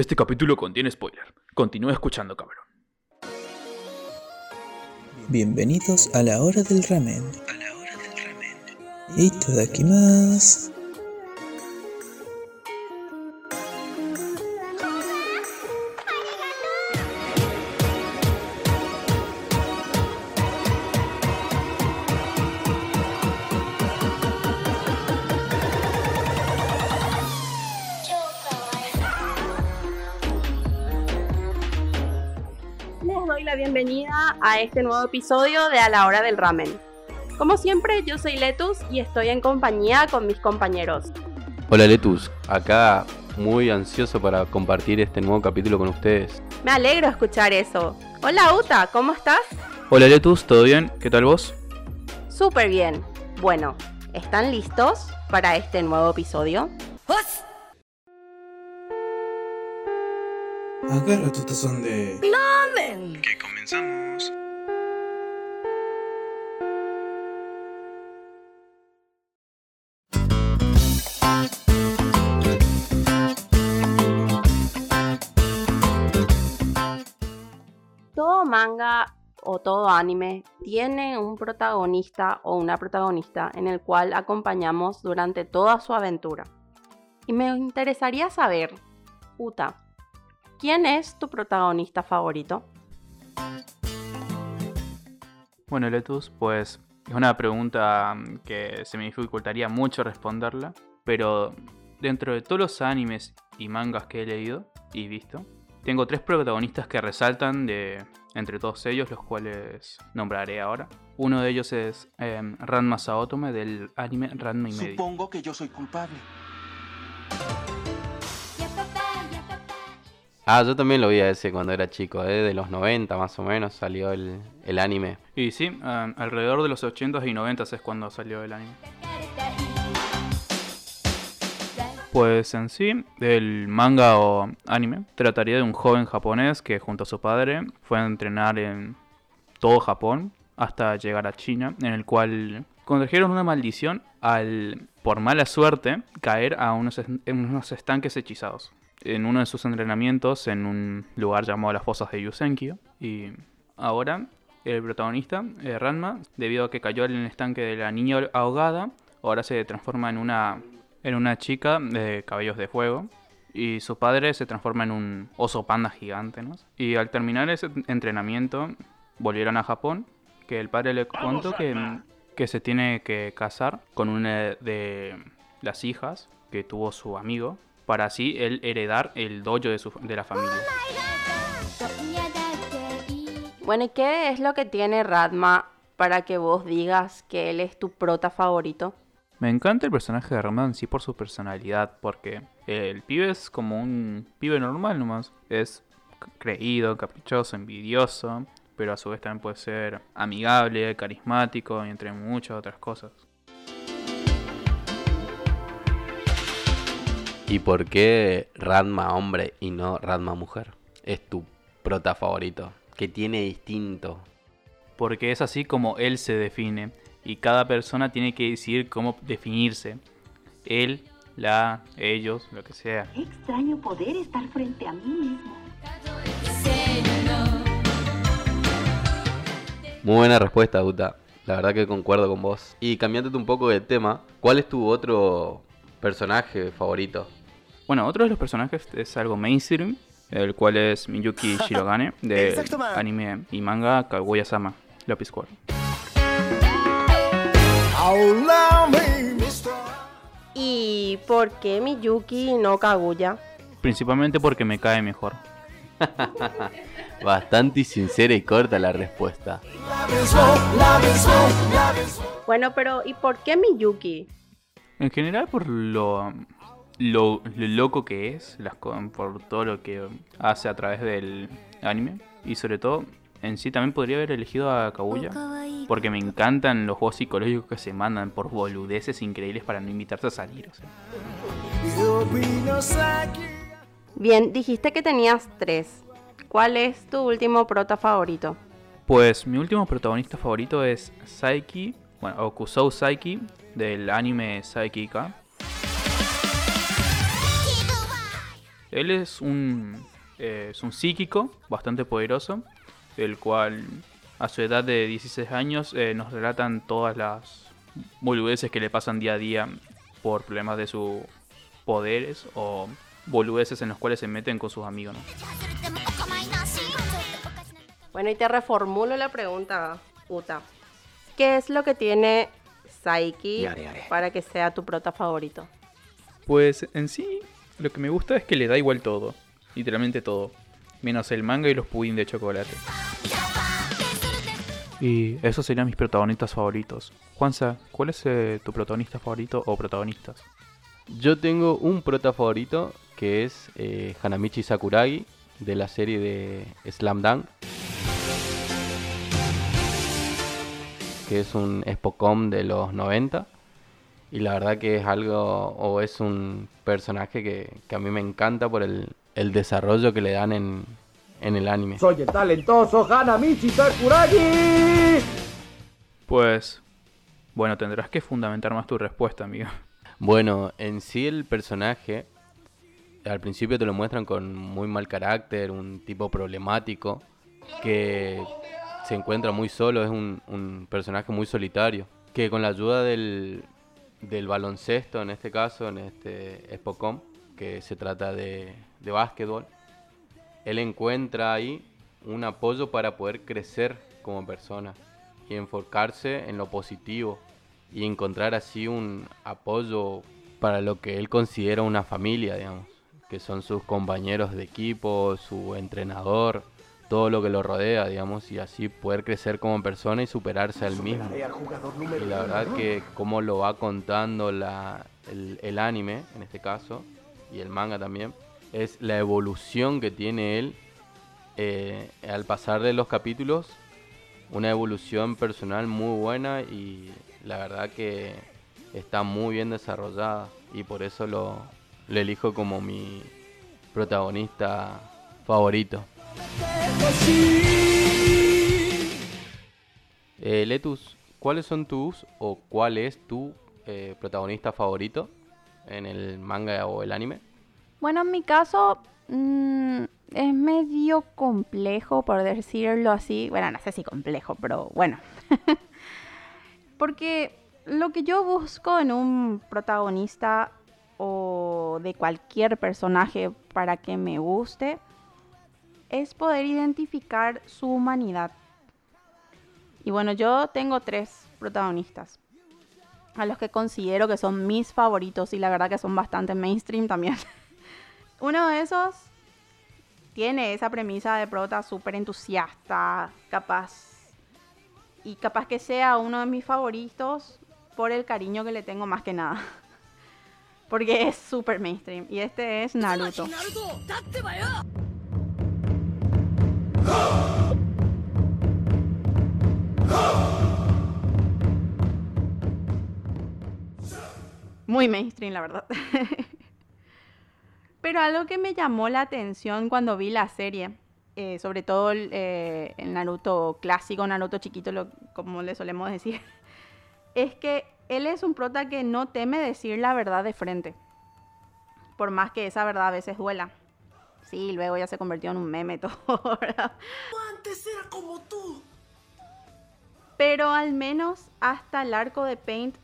Este capítulo contiene spoiler. Continúa escuchando, cabrón. Bienvenidos a la hora del ramen. A la hora del ramen. más. Bienvenida a este nuevo episodio de A la hora del ramen. Como siempre, yo soy Letus y estoy en compañía con mis compañeros. Hola Letus, acá muy ansioso para compartir este nuevo capítulo con ustedes. Me alegro escuchar eso. Hola Uta, ¿cómo estás? Hola Letus, ¿todo bien? ¿Qué tal vos? Súper bien. Bueno, ¿están listos para este nuevo episodio? Agarra tu tazón de... ¡Lamen! Que comenzamos. Todo manga o todo anime tiene un protagonista o una protagonista en el cual acompañamos durante toda su aventura. Y me interesaría saber, Uta, ¿Quién es tu protagonista favorito? Bueno, Letus, pues es una pregunta mm, que se me dificultaría mucho responderla, pero dentro de todos los animes y mangas que he leído y visto, tengo tres protagonistas que resaltan de entre todos ellos, los cuales nombraré ahora. Uno de ellos es eh, Ranma Saotome del anime Ranma y medio. Supongo que yo soy culpable. Ah, yo también lo vi a ese cuando era chico, ¿eh? de los 90 más o menos salió el, anime. Y sí, alrededor de los 80s y 90s es cuando salió el anime. Pues en sí, el manga o anime trataría de un joven japonés que junto a su padre fue a entrenar en todo Japón hasta llegar a China, en el cual contrajeron una maldición al, por mala suerte, caer a unos, en unos estanques hechizados en uno de sus entrenamientos en un lugar llamado las fosas de Yusenkyo. Y ahora el protagonista, eh, Ranma, debido a que cayó en el estanque de la niña ahogada, ahora se transforma en una, en una chica de cabellos de fuego. Y su padre se transforma en un oso panda gigante. ¿no? Y al terminar ese entrenamiento, volvieron a Japón. Que el padre le contó que, que se tiene que casar con una de las hijas que tuvo su amigo, para así él heredar el dojo de, su, de la familia. Bueno, ¿y qué es lo que tiene Radma para que vos digas que él es tu prota favorito? Me encanta el personaje de Radma en sí por su personalidad, porque el pibe es como un pibe normal nomás. Es creído, caprichoso, envidioso, pero a su vez también puede ser amigable, carismático y entre muchas otras cosas. ¿Y por qué Radma hombre y no Radma mujer? Es tu prota favorito. ¿Qué tiene distinto? Porque es así como él se define. Y cada persona tiene que decidir cómo definirse. Él, la, ellos, lo que sea. extraño poder estar frente a mí mismo. Muy buena respuesta, Uta. La verdad que concuerdo con vos. Y cambiándote un poco de tema, ¿cuál es tu otro personaje favorito? Bueno, otro de los personajes es algo mainstream, el cual es Miyuki Shirogane, de anime y manga Kaguya-sama, Lápiz Square. ¿Y por qué Miyuki y no Kaguya? Principalmente porque me cae mejor. Bastante sincera y corta la respuesta. Bueno, pero ¿y por qué Miyuki? En general por lo lo, loco que es, las, por todo lo que hace a través del anime. Y sobre todo, en sí también podría haber elegido a Kaguya. Porque me encantan los juegos psicológicos que se mandan por boludeces increíbles para no invitarse a salir. Bien, dijiste que tenías tres. ¿Cuál es tu último prota favorito? Pues mi último protagonista favorito es Saiki, bueno, Okusou Saiki, del anime Saiki Él es un, eh, es un psíquico bastante poderoso, el cual a su edad de 16 años eh, nos relatan todas las boludeces que le pasan día a día por problemas de sus poderes o boludeces en los cuales se meten con sus amigos. ¿no? Bueno, y te reformulo la pregunta, Uta. ¿Qué es lo que tiene Saiki para que sea tu prota favorito? Pues en sí, lo que me gusta es que le da igual todo, literalmente todo, menos el manga y los pudín de chocolate. Y esos serían mis protagonistas favoritos. Juanza, ¿cuál es eh, tu protagonista favorito o protagonistas? Yo tengo un prota favorito que es eh, Hanamichi Sakuragi de la serie de Slam Dunk. Que es un Spocom de los 90. Y la verdad que es algo, o es un personaje que, que a mí me encanta por el, el desarrollo que le dan en, en el anime. Soy el talentoso Hanamichi Sakuragi. Pues, bueno, tendrás que fundamentar más tu respuesta, amigo. Bueno, en sí el personaje al principio te lo muestran con muy mal carácter, un tipo problemático, que se encuentra muy solo, es un, un personaje muy solitario, que con la ayuda del, del baloncesto, en este caso, en este Spocom, que se trata de, de básquetbol, él encuentra ahí un apoyo para poder crecer como persona y enfocarse en lo positivo y encontrar así un apoyo para lo que él considera una familia, digamos, que son sus compañeros de equipo, su entrenador, todo lo que lo rodea, digamos, y así poder crecer como persona y superarse al mismo. Y la verdad que como lo va contando la, el, el anime, en este caso, y el manga también, es la evolución que tiene él eh, al pasar de los capítulos, una evolución personal muy buena y la verdad que está muy bien desarrollada y por eso lo, lo elijo como mi protagonista favorito. Eh, Letus, ¿cuáles son tus o cuál es tu eh, protagonista favorito en el manga o el anime? Bueno, en mi caso mm, es medio complejo, por decirlo así. Bueno, no sé si complejo, pero bueno. Porque lo que yo busco en un protagonista o de cualquier personaje para que me guste es poder identificar su humanidad. Y bueno, yo tengo tres protagonistas a los que considero que son mis favoritos y la verdad que son bastante mainstream también. Uno de esos tiene esa premisa de prota súper entusiasta, capaz. Y capaz que sea uno de mis favoritos por el cariño que le tengo más que nada. Porque es súper mainstream. Y este es Naruto. Muy mainstream, la verdad. Pero algo que me llamó la atención cuando vi la serie, eh, sobre todo el, eh, el, Naruto clásico, Naruto chiquito, lo, como le solemos decir, es que él es un prota que no teme decir la verdad de frente. Por más que esa verdad a veces duela. Sí, luego ya se convirtió en un meme todo, ¿verdad? Antes era como tú. Pero al menos hasta el arco de Paint,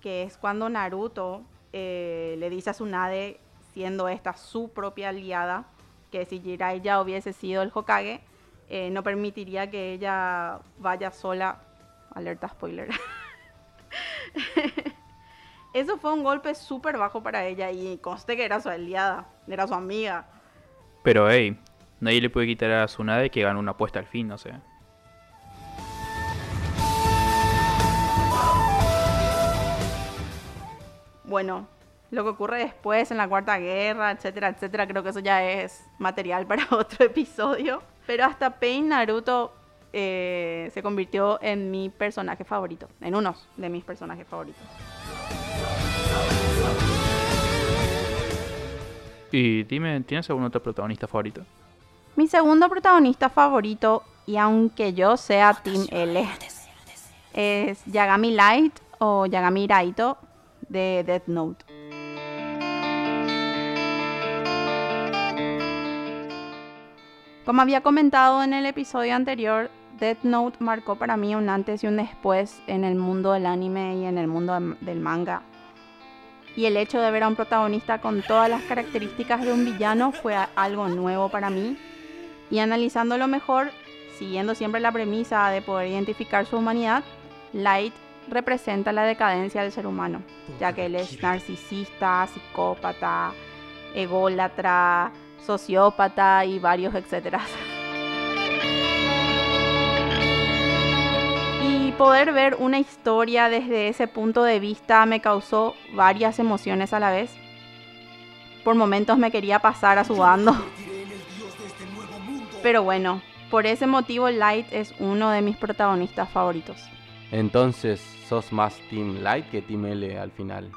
que es cuando Naruto eh, le dice a Tsunade siendo esta su propia aliada, que si Jirai ya hubiese sido el Hokage, eh, no permitiría que ella vaya sola. Alerta spoiler. Eso fue un golpe súper bajo para ella y conste que era su aliada, era su amiga. Pero hey, nadie le puede quitar a Tsunade que ganó una apuesta al fin, no sé. Bueno, lo que ocurre después en la Cuarta Guerra, etcétera, etcétera, creo que eso ya es material para otro episodio. Pero hasta Pain Naruto eh, se convirtió en mi personaje favorito, en uno de mis personajes favoritos. Y dime, ¿tienes algún otro protagonista favorito? Mi segundo protagonista favorito, y aunque yo sea Team L, es Yagami Light o Yagami Raito de Death Note. Como había comentado en el episodio anterior, Death Note marcó para mí un antes y un después en el mundo del anime y en el mundo del manga. Y el hecho de ver a un protagonista con todas las características de un villano fue algo nuevo para mí. Y analizándolo mejor, siguiendo siempre la premisa de poder identificar su humanidad, Light representa la decadencia del ser humano, ya que él es narcisista, psicópata, ególatra, sociópata y varios etcétera. Y poder ver una historia desde ese punto de vista me causó varias emociones a la vez. Por momentos me quería pasar a su bando. Pero bueno, por ese motivo Light es uno de mis protagonistas favoritos. Entonces, sos más Team Light que Team L al final.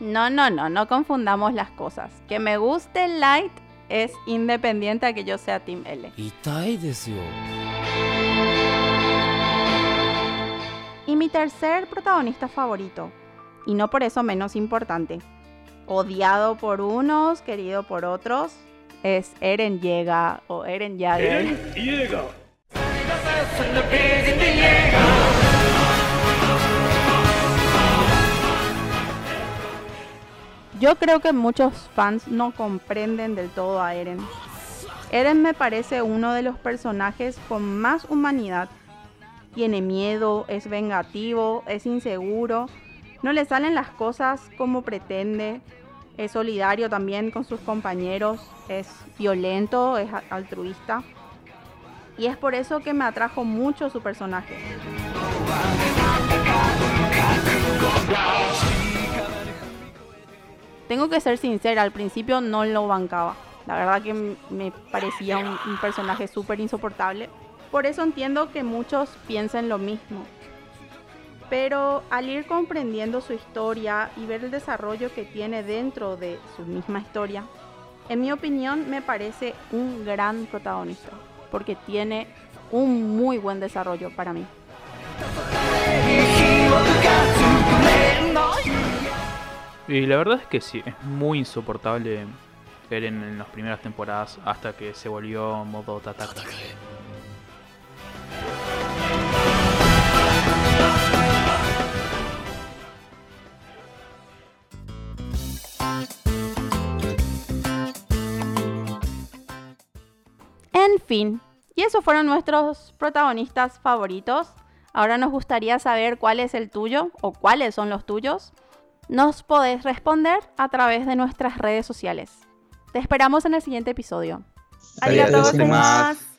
No, no, no, no confundamos las cosas. Que me guste Light es independiente a que yo sea Team L. Y mi tercer protagonista favorito, y no por eso menos importante, odiado por unos, querido por otros, es Eren Llega o Eren Jaeger. Eren Llega. Yo creo que muchos fans no comprenden del todo a Eren. Eren me parece uno de los personajes con más humanidad. Tiene miedo, es vengativo, es inseguro, no le salen las cosas como pretende, es solidario también con sus compañeros, es violento, es altruista. Y es por eso que me atrajo mucho su personaje. Tengo que ser sincera, al principio no lo bancaba. La verdad que me parecía un, personaje súper insoportable. Por eso entiendo que muchos piensen lo mismo. Pero al ir comprendiendo su historia y ver el desarrollo que tiene dentro de su misma historia, en mi opinión me parece un gran protagonista. Porque tiene un muy buen desarrollo para mí. Y la verdad es que sí, es muy insoportable ver en, las primeras temporadas hasta que se volvió modo Tataka. En fin, y esos fueron nuestros protagonistas favoritos. Ahora nos gustaría saber cuál es el tuyo o cuáles son los tuyos nos podés responder a través de nuestras redes sociales. Te esperamos en el siguiente episodio. Adiós.